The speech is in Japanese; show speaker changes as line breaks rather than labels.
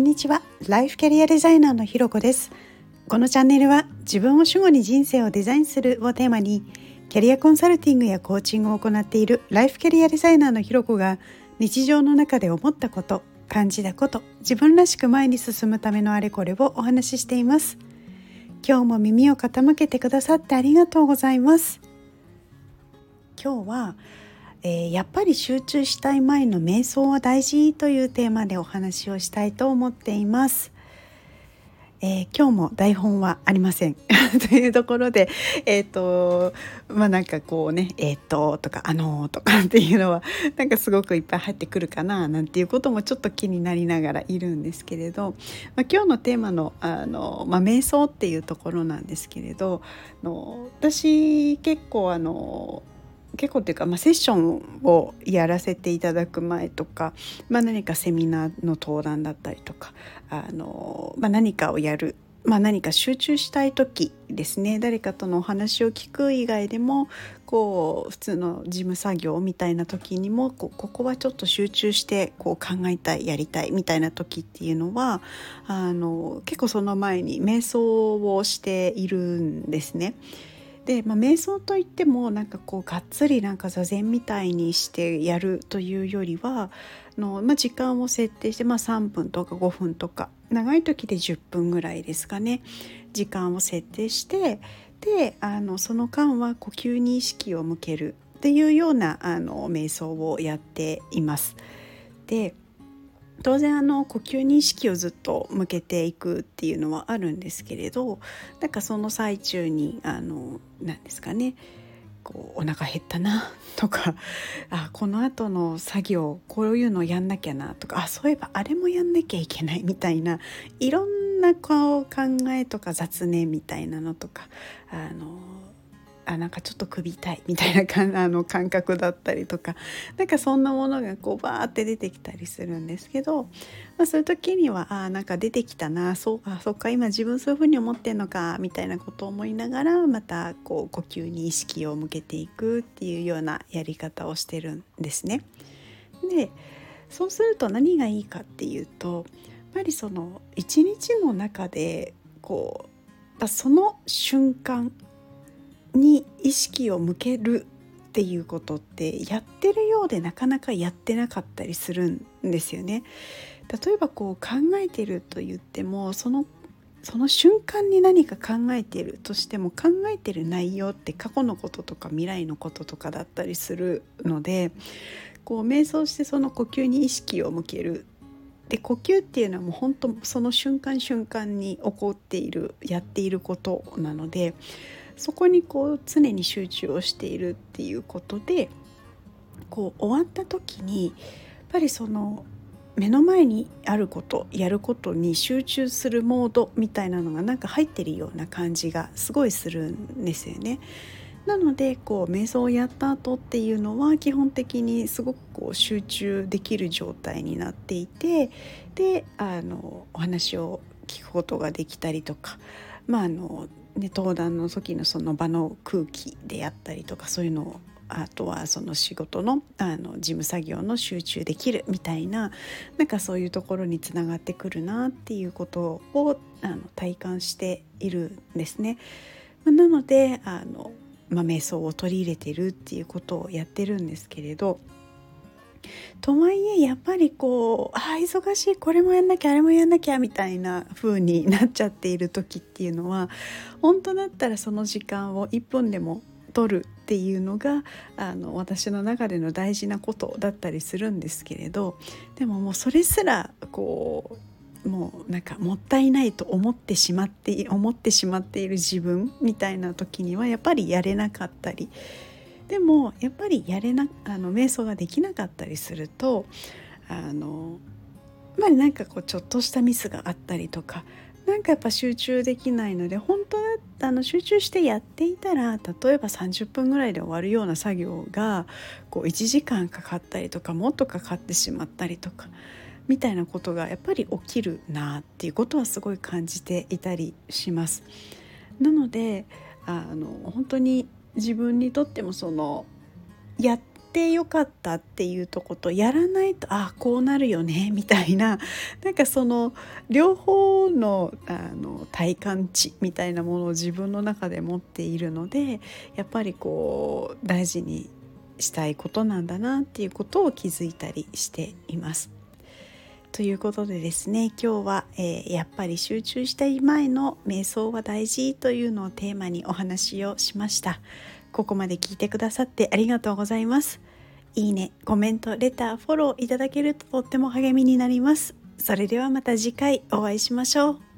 んにちは。ライフキャリアデザイナーのひろこです。このチャンネルは自分を主語に人生をデザインするをテーマにキャリアコンサルティングやコーチングを行っているライフキャリアデザイナーのひろこが日常の中で思ったこと感じたこと自分らしく前に進むためのあれこれをお話ししています。今日も耳を傾けてくださってありがとうございます。今日はえー、やっぱり集中したい前の瞑想は大事というテーマでお話をしたいと思っています。えー、今日も台本はありません というところでえっ、ー、とまあなんかこうね「えっ、ー、と」とか「あのー」とかっていうのはなんかすごくいっぱい入ってくるかななんていうこともちょっと気になりながらいるんですけれど、まあ、今日のテーマのあの、まあ、瞑想っていうところなんですけれどの私結構あの結構っていうか、まあ、セッションをやらせていただく前とか、まあ、何かセミナーの登壇だったりとかあの、まあ、何かをやる、まあ、何か集中したい時ですね誰かとのお話を聞く以外でもこう普通の事務作業みたいな時にもここはちょっと集中してこう考えたいやりたいみたいな時っていうのはあの結構その前に瞑想をしているんですね。で、まあ、瞑想といってもなんかこうがっつりなんか座禅みたいにしてやるというよりはの、まあ、時間を設定して、まあ、3分とか5分とか長い時で10分ぐらいですかね時間を設定してであのその間は呼吸に意識を向けるっていうようなあの瞑想をやっています。で当然あの呼吸に意識をずっと向けていくっていうのはあるんですけれどなんかその最中にあの何ですかねこうお腹減ったなとか あこの後の作業こういうのやんなきゃなとかあそういえばあれもやんなきゃいけないみたいないろんなこう考えとか雑念みたいなのとかあのあなんかちょっと首痛いみたいなかあの感覚だったりとかなんかそんなものがこうバーって出てきたりするんですけど、まあ、そういう時にはあなんか出てきたなそうあそっか今自分そういうふうに思ってんのかみたいなことを思いながらまたこう呼吸に意識を向けていくっていうようなやり方をしてるんですね。でそうすると何がいいかっていうとやっぱりその一日の中でこうその瞬間に意識を向けるっていうことってやってるようでなかなかやってなかったりするんですよね。例えばこう考えてると言ってもそのその瞬間に何か考えてるとしても考えてる内容って過去のこととか未来のこととかだったりするのでこう瞑想してその呼吸に意識を向けるで呼吸っていうのはもう本当その瞬間瞬間に起こっているやっていることなのでそこにこう常に集中をしているっていうことでこう終わった時にやっぱりその目の前にあることやることに集中するモードみたいなのがなんか入ってるような感じがすごいするんですよね。なのでこう瞑想をやった後っていうのは基本的にすごくこう集中できる状態になっていてであのお話を聞くことができたりとか、まああのね、登壇の時のその場の空気であったりとかそういうのをあとはその仕事のあの事務作業の集中できるみたいななんかそういうところにつながってくるなっていうことをあの体感しているんですね。なのであの、まあ、瞑想を取り入れてるっていうことをやってるんですけれどとはいえやっぱりこうあ忙しいこれもやんなきゃあれもやんなきゃみたいな風になっちゃっている時っていうのは本当だったらその時間を1分でも取るっていうのがあの私の中での大事なことだったりするんですけれどでももうそれすらこうもうなんかもったいないと思ってしまって思ってしまっている自分みたいな時にはやっぱりやれなかったりでもやっぱりやれなあの瞑想ができなかったりするとあのまあなんかこうちょっとしたミスがあったりとかなんかやっぱ集中できないので本当だあの集中してやっていたら例えば30分ぐらいで終わるような作業がこう1時間かかったりとかもっとかかってしまったりとかみたいなことがやっぱり起きるなっていうことはすごい感じていたりします。なのであの本当に自分にとってもそのやってよかったっていうとことやらないとああこうなるよねみたいな なんかその両方のあの体感値みたいなものを自分の中で持っているのでやっぱりこう大事にしたいことなんだなっていうことを気づいたりしています。ということでですね今日は、えー、やっぱり集中したい前の瞑想は大事というのをテーマにお話をしました。ここまで聞いてくださってありがとうございます。いいねコメントレターフォローいただけるととっても励みになります。それではまた次回お会いしましょう。